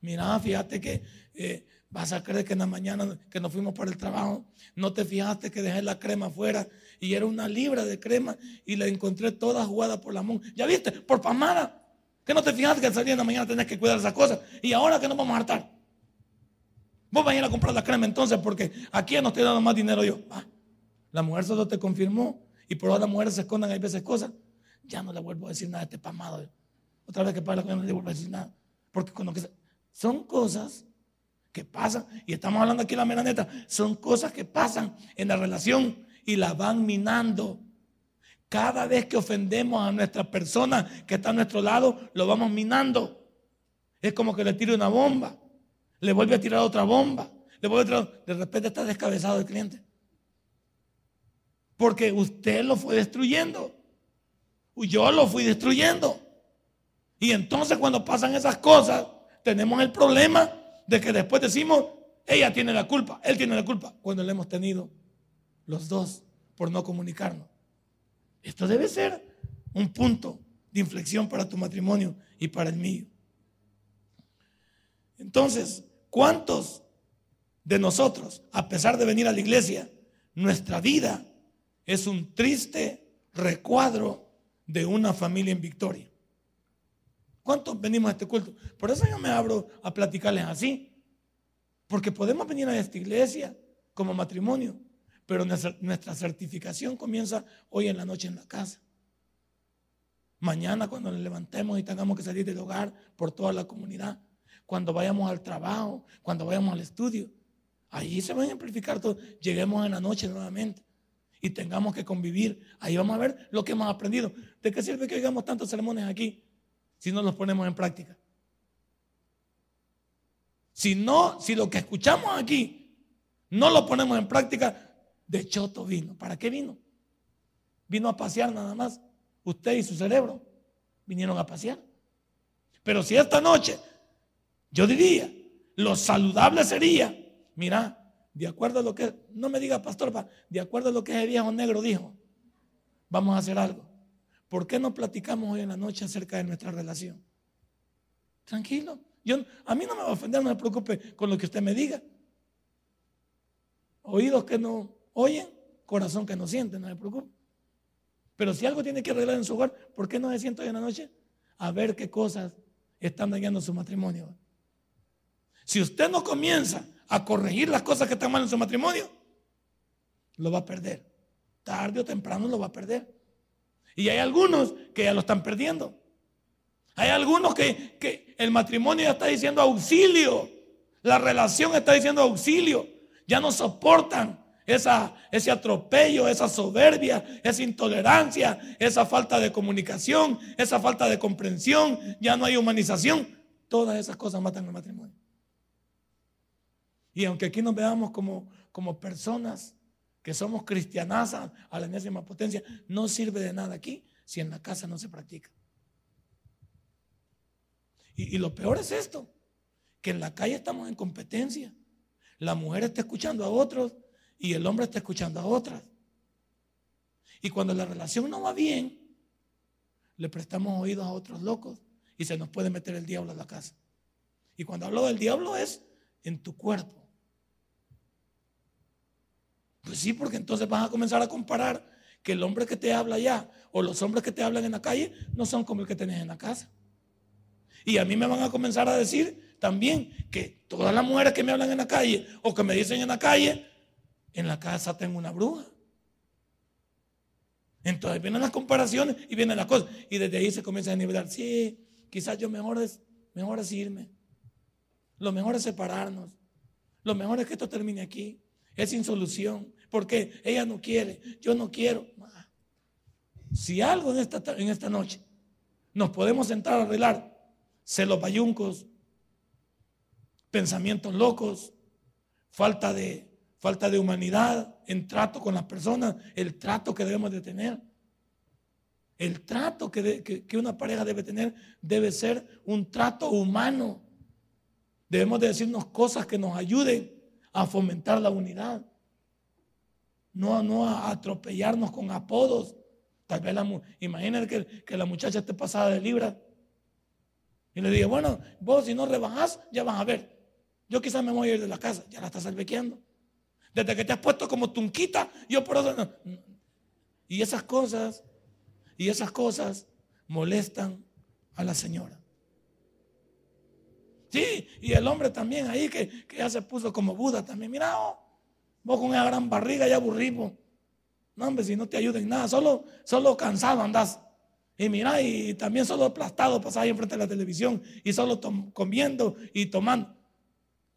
Mira, fíjate que eh, vas a creer que en la mañana que nos fuimos para el trabajo, no te fijaste que dejé la crema afuera y era una libra de crema y la encontré toda jugada por la mano. ¿Ya viste? Por pamada. Que no te fijaste que al salir en la mañana tenés que cuidar esas cosas. Y ahora que nos vamos a hartar. Vos vas a ir a comprar la crema entonces porque aquí no estoy dando más dinero yo. Ah, la mujer solo te confirmó y por ahora las mujeres se escondan hay veces cosas. Ya no le vuelvo a decir nada a este pamado. Otra vez que paga la crema no le vuelvo a decir nada. Porque son cosas que pasan, y estamos hablando aquí de la mera neta, son cosas que pasan en la relación y la van minando. Cada vez que ofendemos a nuestra persona que está a nuestro lado, lo vamos minando. Es como que le tire una bomba, le vuelve a tirar otra bomba, de repente está descabezado el cliente. Porque usted lo fue destruyendo. Yo lo fui destruyendo. Y entonces cuando pasan esas cosas, tenemos el problema de que después decimos, ella tiene la culpa, él tiene la culpa, cuando le hemos tenido los dos por no comunicarnos. Esto debe ser un punto de inflexión para tu matrimonio y para el mío. Entonces, ¿cuántos de nosotros, a pesar de venir a la iglesia, nuestra vida es un triste recuadro de una familia en victoria? ¿Cuántos venimos a este culto? Por eso yo me abro a platicarles así. Porque podemos venir a esta iglesia como matrimonio, pero nuestra, certificación comienza hoy en la noche en la casa. Mañana cuando nos levantemos y tengamos que salir del hogar por toda la comunidad, cuando vayamos al trabajo, cuando vayamos al estudio, ahí se va a amplificar todo. Lleguemos en la noche nuevamente y tengamos que convivir. Ahí vamos a ver lo que hemos aprendido. ¿De qué sirve que oigamos tantos sermones aquí si no los ponemos en práctica? Si no, si lo que escuchamos aquí no lo ponemos en práctica, de choto vino. ¿Para qué vino? Vino a pasear nada más. Usted y su cerebro vinieron a pasear. Pero si esta noche, yo diría, lo saludable sería, mira, de acuerdo a lo que, no me diga pastor, de acuerdo a lo que ese viejo negro dijo, vamos a hacer algo. ¿Por qué no platicamos hoy en la noche acerca de nuestra relación? Tranquilo. Yo, a mí no me va a ofender, no me preocupe con lo que usted me diga. Oídos que no oyen, corazón que no siente, no me preocupe. Pero si algo tiene que arreglar en su hogar, ¿por qué no se sienta hoy en la noche? A ver qué cosas están dañando su matrimonio. Si usted no comienza a corregir las cosas que están mal en su matrimonio, lo va a perder. Tarde o temprano lo va a perder. Y hay algunos que ya lo están perdiendo. Hay algunos que, el matrimonio ya está diciendo auxilio. La relación está diciendo auxilio. Ya no soportan esa, ese atropello, esa soberbia, esa intolerancia, esa falta de comunicación, esa falta de comprensión. Ya no hay humanización. Todas esas cosas matan el matrimonio. Y aunque aquí nos veamos como personas que somos cristianazas a la enésima potencia, no sirve de nada aquí si en la casa no se practica. Y, lo peor es esto, que en la calle estamos en competencia. La mujer está escuchando a otros y el hombre está escuchando a otras. Y cuando la relación no va bien, le prestamos oídos a otros locos y se nos puede meter el diablo a la casa. Y cuando hablo del diablo es en tu cuerpo. Pues sí, porque entonces vas a comenzar a comparar que el hombre que te habla allá o los hombres que te hablan en la calle no son como el que tenés en la casa. Y a mí me van a comenzar a decir también que todas las mujeres que me hablan en la calle o que me dicen en la calle, en la casa tengo una bruja. Entonces vienen las comparaciones y vienen las cosas. Y desde ahí se comienza a nivelar. Sí, quizás yo mejor es, mejor es irme. Lo mejor es separarnos. Lo mejor es que esto termine aquí. Es sin solución. porque ella no quiere, yo no quiero. Si algo en esta, en esta noche nos podemos sentar a arreglar celos bayuncos, pensamientos locos, falta de, falta de humanidad en trato con las personas, el trato que debemos de tener. El trato que, que, una pareja debe tener debe ser un trato humano. Debemos de decirnos cosas que nos ayuden a fomentar la unidad. No, no a atropellarnos con apodos. Tal vez la, imagínate que, que la muchacha esté pasada de libra. Y le diga, bueno, vos si no rebajas, ya vas a ver. Yo quizás me voy a ir de la casa, ya la estás salvequeando. Desde que te has puesto como tunquita, yo por eso Y esas cosas, y esas cosas molestan a la señora. Sí, y el hombre también ahí que, que ya se puso como Buda también. Mira, oh, vos con esa gran barriga ya aburrimos. No, hombre, si no te ayuda en nada, solo, solo cansado andás. Y mira, y también solo aplastado pasás ahí enfrente de la televisión y solo comiendo y tomando.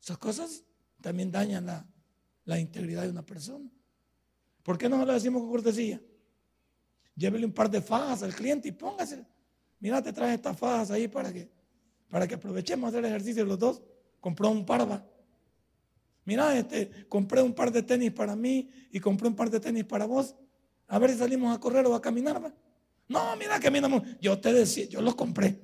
Esas cosas también dañan la, integridad de una persona. ¿Por qué no lo decimos con cortesía? Llévele un par de fajas al cliente y póngase. Mira, te traje estas fajas ahí para que, para que aprovechemos hacer ejercicio los dos. Compró un par, va. Mira, este, compré un par de tenis para mí y compré un par de tenis para vos. A ver si salimos a correr o a caminar, va. No, mira que mira, yo te decía, yo los compré.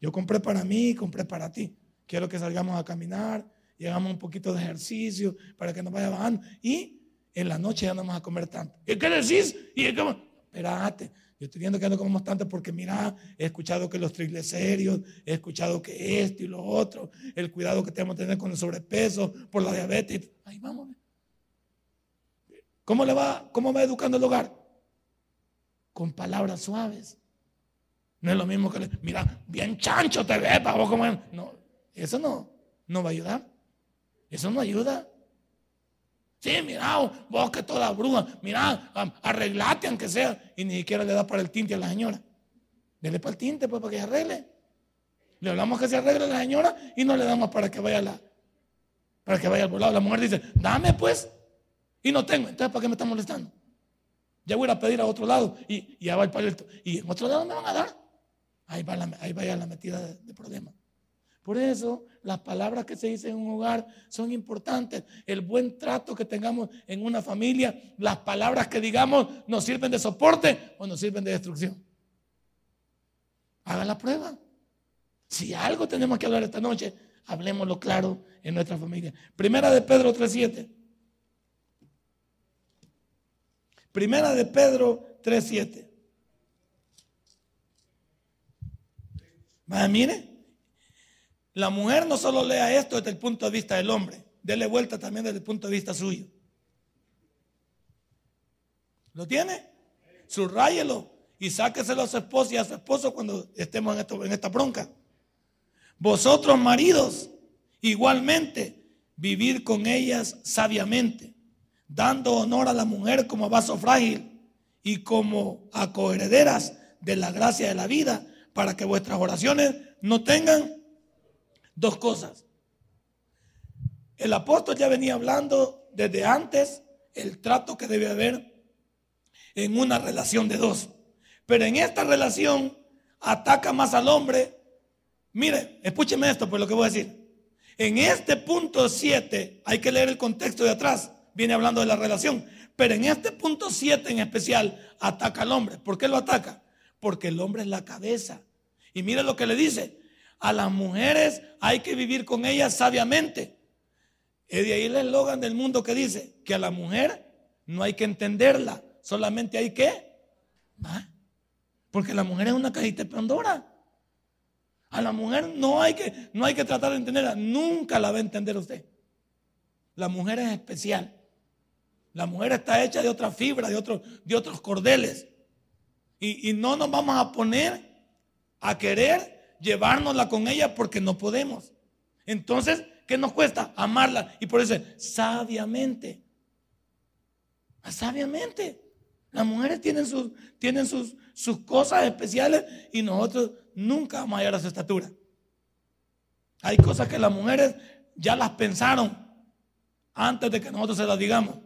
Yo compré para mí, compré para ti. Quiero que salgamos a caminar, y hagamos un poquito de ejercicio para que nos vaya bajando. Y en la noche ya no vamos a comer tanto. ¿Y qué decís? Y espérate, yo estoy viendo que no comemos tanto porque mira, he escuchado que los triglicéridos, he escuchado que esto y lo otro, el cuidado que tenemos que tener con el sobrepeso, por la diabetes. Ahí vamos. ¿Cómo le va, cómo va educando el hogar? Con palabras suaves. No es lo mismo que le, mira, bien chancho te ves, vos comer. No, eso no, no va a ayudar. Eso no ayuda. Sí, mira, vos que toda bruja, mira, arreglate aunque sea. Y ni siquiera le da para el tinte a la señora. Dele para el tinte, pues, para que se arregle. Le hablamos que se arregle a la señora y no le damos para que vaya la, para que vaya al volado. La mujer dice, dame pues. Y no tengo. Entonces, ¿para qué me está molestando? Ya voy a ir a pedir a otro lado y, ya va el palito. Y en otro lado me van a dar. Ahí va la, ahí vaya la metida de, de problema. Por eso las palabras que se dicen en un hogar son importantes. El buen trato que tengamos en una familia, las palabras que digamos nos sirven de soporte o nos sirven de destrucción. Hagan la prueba. Si algo tenemos que hablar esta noche, hablemoslo claro en nuestra familia. Primera de Pedro 3.7. Primera de Pedro 3.7. Mire, la mujer no solo lea esto desde el punto de vista del hombre, dele vuelta también desde el punto de vista suyo. ¿Lo tiene? Subrayelo y sáqueselo a su esposa y a su esposo cuando estemos en, esta bronca. Vosotros, maridos, igualmente, vivir con ellas sabiamente, dando honor a la mujer como vaso frágil y como a coherederas de la gracia de la vida, para que vuestras oraciones no tengan Dos cosas. El apóstol ya venía hablando desde antes el trato que debe haber en una relación de dos. Pero en esta relación ataca más al hombre. Mire, escúcheme esto por lo que voy a decir. En este punto 7 hay que leer el contexto de atrás. Viene hablando de la relación. Pero en este punto 7 en especial ataca al hombre. ¿Por qué lo ataca? Porque el hombre es la cabeza. Y mire lo que le dice a las mujeres hay que vivir con ellas sabiamente. Es de ahí el eslogan del mundo que dice que a la mujer no hay que entenderla, solamente hay que... Porque la mujer es una cajita de Pandora. A la mujer no hay, que, no hay que tratar de entenderla, nunca la va a entender usted. La mujer es especial. La mujer está hecha de otra fibra, de, de otros cordeles. Y, y no nos vamos a poner a querer llevárnosla con ella porque no podemos. Entonces, ¿qué nos cuesta? Amarla. Y por eso, sabiamente. Sabiamente. Las mujeres tienen sus, tienen sus, sus cosas especiales y nosotros nunca vamos a llegar a su estatura. Hay cosas que las mujeres ya las pensaron antes de que nosotros se las digamos.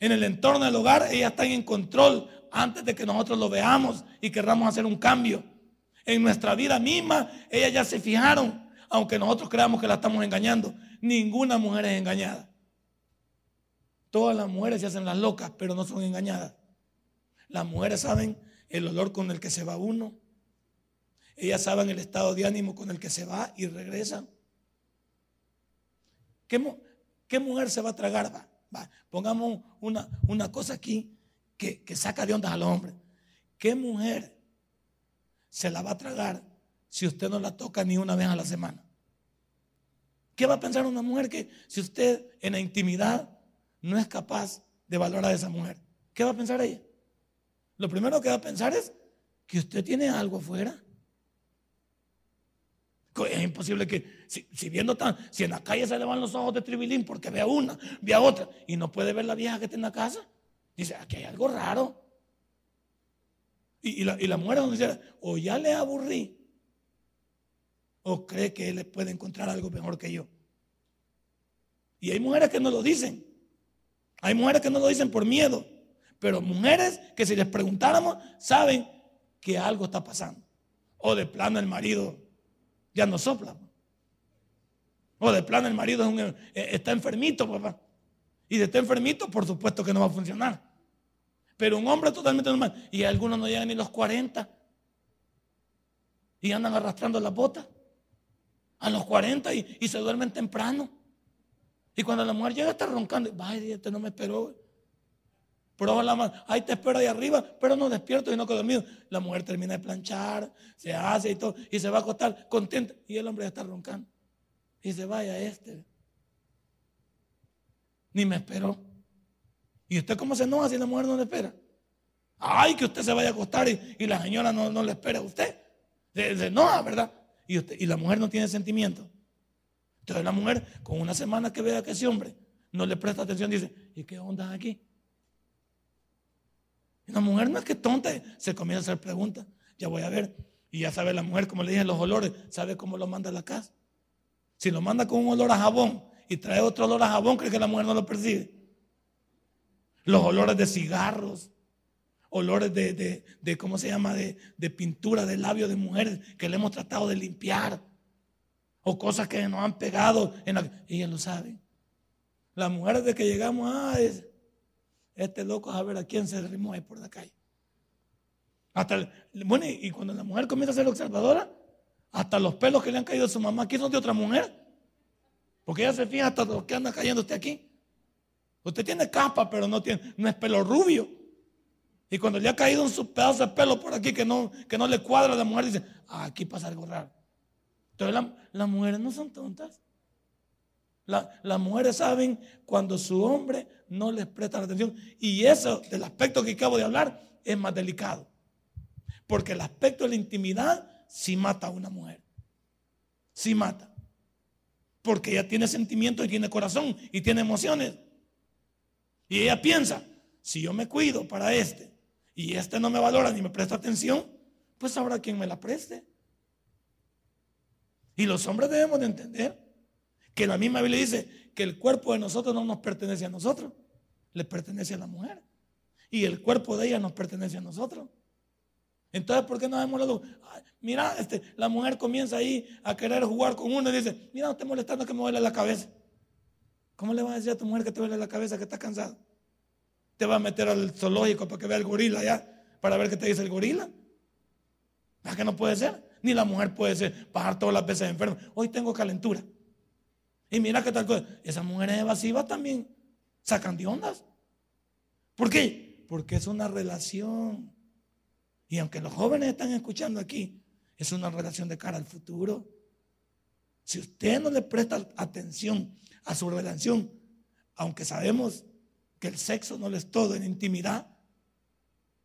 En el entorno del hogar, ellas están en control antes de que nosotros lo veamos y querramos hacer un cambio. En nuestra vida misma, ellas ya se fijaron, aunque nosotros creamos que la estamos engañando. Ninguna mujer es engañada. Todas las mujeres se hacen las locas, pero no son engañadas. Las mujeres saben el olor con el que se va uno. Ellas saben el estado de ánimo con el que se va y regresa. ¿Qué, mujer se va a tragar? Va, Pongamos una, una cosa aquí que, que saca de ondas al hombre. ¿Qué mujer se la va a tragar si usted no la toca ni una vez a la semana? ¿Qué va a pensar una mujer que si usted en la intimidad no es capaz de valorar a esa mujer? ¿Qué va a pensar ella? Lo primero que va a pensar es que usted tiene algo afuera. Es imposible que, si, viendo tan, si en la calle se le van los ojos de tribilín porque ve a una, ve a otra y no puede ver la vieja que está en la casa, dice, aquí hay algo raro. Y, la, y la mujer dice, o ya le aburrí, o cree que él puede encontrar algo mejor que yo. Y hay mujeres que no lo dicen. Hay mujeres que no lo dicen por miedo. Pero mujeres que si les preguntáramos, saben que algo está pasando. O de plano el marido ya no sopla. O de plano el marido eh, está enfermito, papá. Y de estar enfermito, por supuesto que no va a funcionar. Pero un hombre totalmente normal. Y algunos no llegan ni los 40. Y andan arrastrando las botas. A los 40 y, se duermen temprano. Y cuando la mujer llega está roncando. Vaya, este no me esperó. Pero la mano, ahí te espero ahí arriba, pero no despierto y no quedo dormido. La mujer termina de planchar, se hace y todo, y se va a acostar contenta. Y el hombre ya está roncando. Y se vaya este. Ni me esperó. ¿Y usted cómo se enoja si la mujer no le espera? Ay, que usted se vaya a acostar y, la señora no, le espera a usted. Se, enoja, ¿verdad? Y, usted, y la mujer no tiene sentimiento. Entonces la mujer, con una semana que vea que ese hombre no le presta atención, dice, ¿y qué onda aquí? Y la mujer no es que tonta, se comienza a hacer preguntas. Ya voy a ver. Y ya sabe la mujer, como le dije, los olores, sabe cómo lo manda a la casa. Si lo manda con un olor a jabón y trae otro olor a jabón, cree que la mujer no lo percibe. Los olores de cigarros, olores de, de, ¿cómo se llama? De, de, pintura de labios de mujeres que le hemos tratado de limpiar. O cosas que nos han pegado. En la, ella lo sabe. Las mujeres de que llegamos, ah, este loco a ver a quién se derrimó ahí por la calle. Hasta bueno, y cuando la mujer comienza a ser observadora, hasta los pelos que le han caído a su mamá aquí son de otra mujer. Porque ella se fija hasta los que anda cayendo usted aquí. Usted tiene capa, pero no, tiene, no es pelo rubio. Y cuando le ha caído un pedazo de pelo por aquí que no, que no le cuadra la mujer, dice, ah, aquí pasa algo raro. Entonces las mujeres no son tontas las mujeres saben cuando su hombre no les presta la atención. Y eso, del aspecto que acabo de hablar, es más delicado. Porque el aspecto de la intimidad sí mata a una mujer. Sí mata. Porque ella tiene sentimientos y tiene corazón y tiene emociones. Y ella piensa, si yo me cuido para este y este no me valora ni me presta atención, pues habrá quien me la preste. Y los hombres debemos de entender que la misma Biblia dice que el cuerpo de nosotros no nos pertenece a nosotros, le pertenece a la mujer. Y el cuerpo de ella nos pertenece a nosotros. Entonces, ¿por qué no hemos la Mira, este, la mujer comienza ahí a querer jugar con uno y dice, mira, no esté molestando que me duele la cabeza. ¿Cómo le vas a decir a tu mujer que te duele la cabeza, que está cansado? Te va a meter al zoológico para que vea el gorila ya, para ver qué te dice el gorila. ¿Para que no puede ser? Ni la mujer puede ser, bajar todas las veces enferma. Hoy tengo calentura. Y mira qué tal cosa. Esas mujeres evasivas también sacan de ondas. ¿Por qué? Porque es una relación. Y aunque los jóvenes están escuchando aquí, es una relación de cara al futuro. Si usted no le presta atención a su relación, aunque sabemos que el sexo no es todo en intimidad,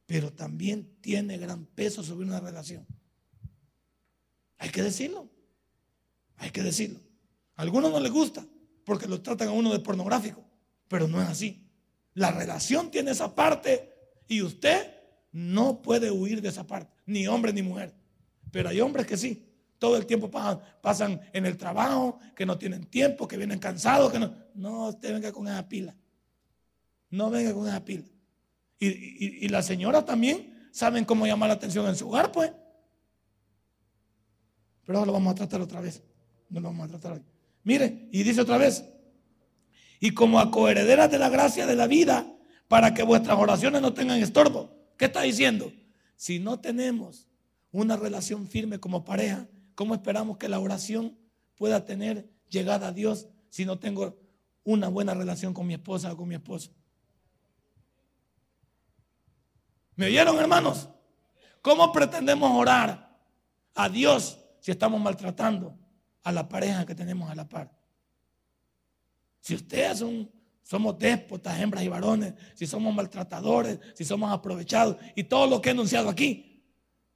pero también tiene gran peso sobre una relación. Hay que decirlo. Hay que decirlo algunos no les gusta porque lo tratan a uno de pornográfico, pero no es así. La relación tiene esa parte y usted no puede huir de esa parte, ni hombre ni mujer. Pero hay hombres que sí, todo el tiempo pasan, en el trabajo, que no tienen tiempo, que vienen cansados, que no. No, usted venga con esa pila. No venga con esa pila. Y, y, las señoras también saben cómo llamar la atención en su hogar, pues. Pero ahora lo vamos a tratar otra vez. No lo vamos a tratar hoy. Mire, y dice otra vez. Y como a de la gracia de la vida, para que vuestras oraciones no tengan estorbo. ¿Qué está diciendo? Si no tenemos una relación firme como pareja, ¿cómo esperamos que la oración pueda tener llegada a Dios si no tengo una buena relación con mi esposa o con mi esposo? ¿Me oyeron, hermanos? ¿Cómo pretendemos orar a Dios si estamos maltratando a la pareja que tenemos a la par? Si ustedes son, somos déspotas, hembras y varones, si somos maltratadores, si somos aprovechados y todo lo que he enunciado aquí,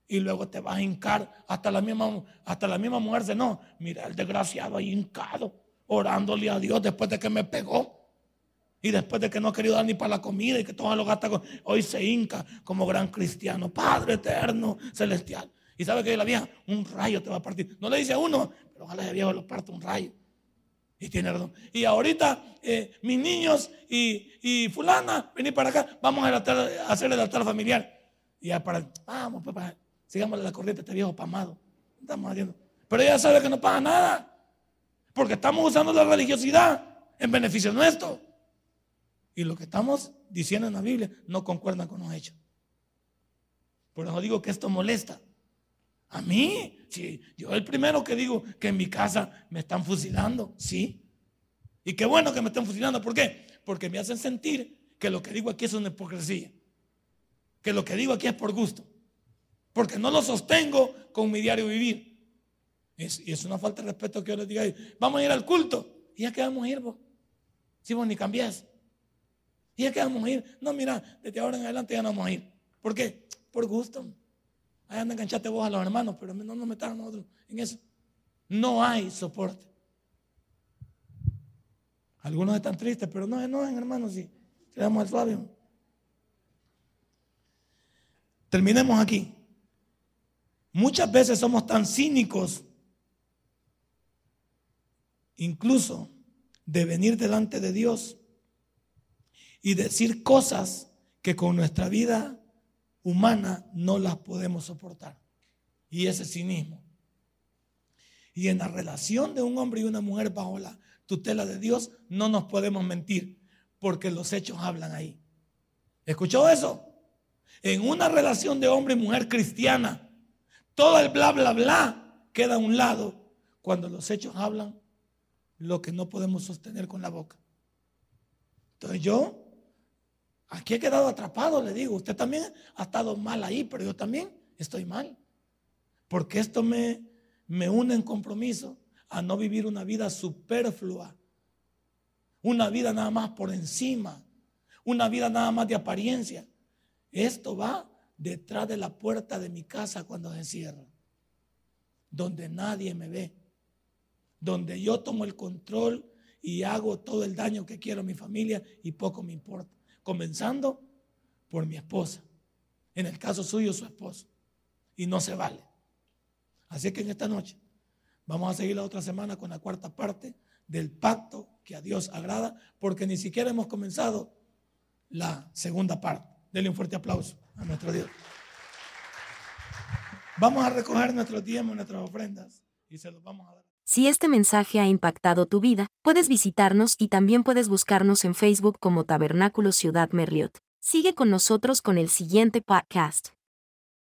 y luego te vas a hincar. Hasta la misma, hasta la misma mujer dice, no, mira el desgraciado ahí hincado, orándole a Dios después de que me pegó. Y después de que no ha querido dar ni para la comida y que todo lo gasta, hoy se hinca como gran cristiano, Padre eterno, celestial. Y sabe que la vieja, un rayo te va a partir. No le dice a uno, pero ojalá ese viejo lo parte un rayo. Y tiene razón. Y ahorita, eh, mis niños y, y, fulana, vení para acá, vamos a, hacer el altar familiar. Y ya para, vamos, papá, Sigamos la corriente este viejo pamado. Estamos haciendo. Pero ella sabe que no paga nada. Porque estamos usando la religiosidad en beneficio nuestro. Y lo que estamos diciendo en la Biblia no concuerda con los hechos. Por eso digo que esto molesta. A mí, sí, yo el primero que digo que en mi casa me están fusilando, sí. Y qué bueno que me estén fusilando, ¿por qué? Porque me hacen sentir que lo que digo aquí es una hipocresía. Que lo que digo aquí es por gusto porque no lo sostengo con mi diario vivir. y es una falta de respeto que yo les diga, vamos a ir al culto. ¿Y ya que vamos a ir vos? Si vos ni cambiás. ¿Y ya que vamos a ir? No, mira, desde ahora en adelante ya no vamos a ir. ¿Por qué? Por gusto. Ahí anda enganchate vos a los hermanos, pero no nos metan a nosotros en eso. No hay soporte. Algunos están tristes, pero no no, hermanos, si le damos al Fabio. Terminemos aquí. Muchas veces somos tan cínicos, incluso de venir delante de Dios y decir cosas que con nuestra vida humana no las podemos soportar. Y ese cinismo. Y en la relación de un hombre y una mujer bajo la tutela de Dios no nos podemos mentir porque los hechos hablan ahí. ¿Escuchó eso? En una relación de hombre y mujer cristiana, todo el bla, bla, bla queda a un lado cuando los hechos hablan lo que no podemos sostener con la boca. Entonces yo, aquí he quedado atrapado, le digo, usted también ha estado mal ahí, pero yo también estoy mal. Porque esto me, me une en compromiso a no vivir una vida superflua, una vida nada más por encima, una vida nada más de apariencia. Esto va detrás de la puerta de mi casa cuando se cierra, donde nadie me ve, donde yo tomo el control y hago todo el daño que quiero a mi familia y poco me importa, comenzando por mi esposa, en el caso suyo su esposo, y no se vale. Así que en esta noche vamos a seguir la otra semana con la cuarta parte del pacto que a Dios agrada, porque ni siquiera hemos comenzado la segunda parte. Denle un fuerte aplauso a nuestro Dios. Vamos a recoger nuestros diezmos, nuestras ofrendas y se los vamos a dar. Si este mensaje ha impactado tu vida, puedes visitarnos y también puedes buscarnos en Facebook como Tabernáculo Ciudad Merliot. Sigue con nosotros con el siguiente podcast.